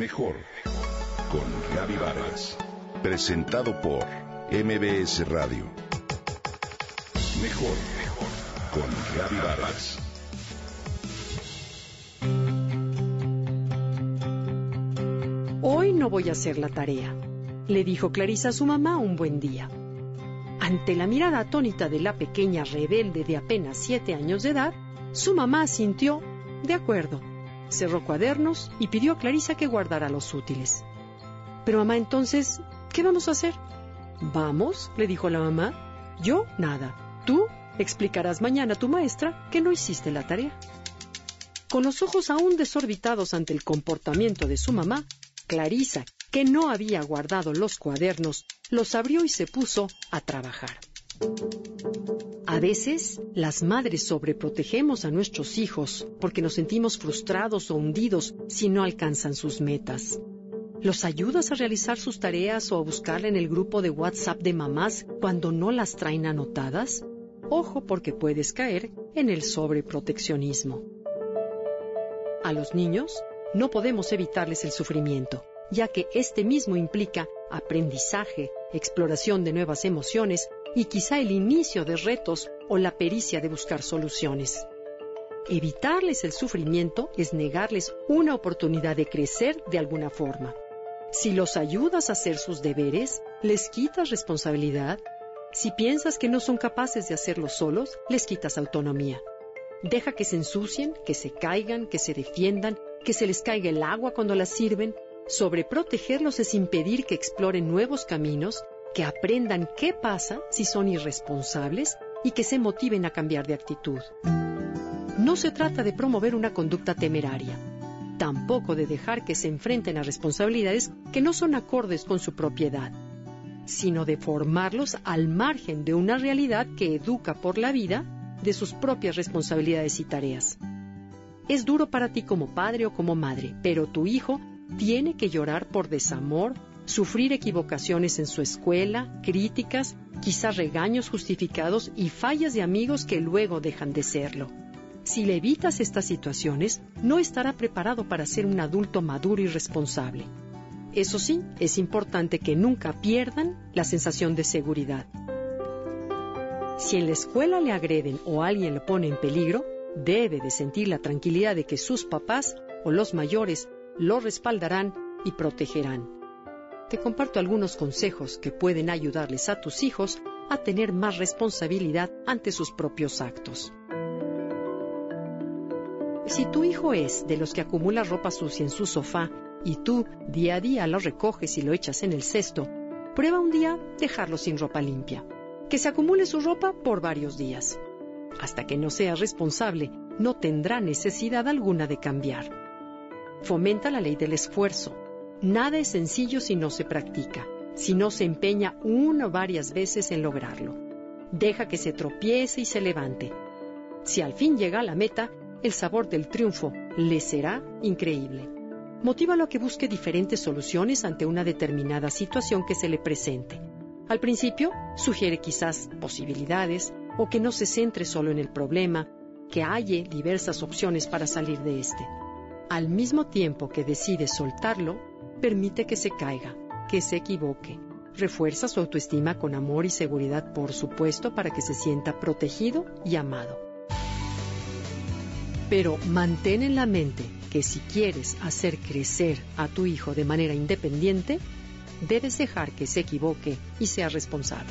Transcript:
Mejor con Gaby Vargas. Presentado por MBS Radio. Mejor con Gaby Vargas. Hoy no voy a hacer la tarea, le dijo Clarisa a su mamá un buen día. Ante la mirada atónita de la pequeña rebelde de apenas siete años de edad, su mamá sintió, de acuerdo, cerró cuadernos y pidió a Clarisa que guardara los útiles. Pero mamá, entonces, ¿qué vamos a hacer? Vamos, le dijo la mamá. Yo, nada. Tú explicarás mañana a tu maestra que no hiciste la tarea. Con los ojos aún desorbitados ante el comportamiento de su mamá, Clarisa, que no había guardado los cuadernos, los abrió y se puso a trabajar. A veces, las madres sobreprotegemos a nuestros hijos porque nos sentimos frustrados o hundidos si no alcanzan sus metas. ¿Los ayudas a realizar sus tareas o a buscarla en el grupo de WhatsApp de mamás cuando no las traen anotadas? Ojo porque puedes caer en el sobreproteccionismo. A los niños no podemos evitarles el sufrimiento, ya que este mismo implica aprendizaje, exploración de nuevas emociones y quizá el inicio de retos o la pericia de buscar soluciones. Evitarles el sufrimiento es negarles una oportunidad de crecer de alguna forma. Si los ayudas a hacer sus deberes, les quitas responsabilidad. Si piensas que no son capaces de hacerlo solos, les quitas autonomía. Deja que se ensucien, que se caigan, que se defiendan, que se les caiga el agua cuando las sirven. Sobreprotegerlos es impedir que exploren nuevos caminos que aprendan qué pasa si son irresponsables y que se motiven a cambiar de actitud. No se trata de promover una conducta temeraria, tampoco de dejar que se enfrenten a responsabilidades que no son acordes con su propiedad, sino de formarlos al margen de una realidad que educa por la vida de sus propias responsabilidades y tareas. Es duro para ti como padre o como madre, pero tu hijo tiene que llorar por desamor, sufrir equivocaciones en su escuela, críticas, quizás regaños justificados y fallas de amigos que luego dejan de serlo. Si le evitas estas situaciones, no estará preparado para ser un adulto maduro y responsable. Eso sí, es importante que nunca pierdan la sensación de seguridad. Si en la escuela le agreden o alguien le pone en peligro, debe de sentir la tranquilidad de que sus papás o los mayores lo respaldarán y protegerán te comparto algunos consejos que pueden ayudarles a tus hijos a tener más responsabilidad ante sus propios actos. Si tu hijo es de los que acumula ropa sucia en su sofá y tú día a día lo recoges y lo echas en el cesto, prueba un día dejarlo sin ropa limpia. Que se acumule su ropa por varios días. Hasta que no sea responsable, no tendrá necesidad alguna de cambiar. Fomenta la ley del esfuerzo Nada es sencillo si no se practica, si no se empeña una o varias veces en lograrlo. Deja que se tropiece y se levante. Si al fin llega a la meta, el sabor del triunfo le será increíble. Motívalo a que busque diferentes soluciones ante una determinada situación que se le presente. Al principio, sugiere quizás posibilidades o que no se centre solo en el problema, que halle diversas opciones para salir de este. Al mismo tiempo que decide soltarlo, Permite que se caiga, que se equivoque. Refuerza su autoestima con amor y seguridad, por supuesto, para que se sienta protegido y amado. Pero mantén en la mente que si quieres hacer crecer a tu hijo de manera independiente, debes dejar que se equivoque y sea responsable.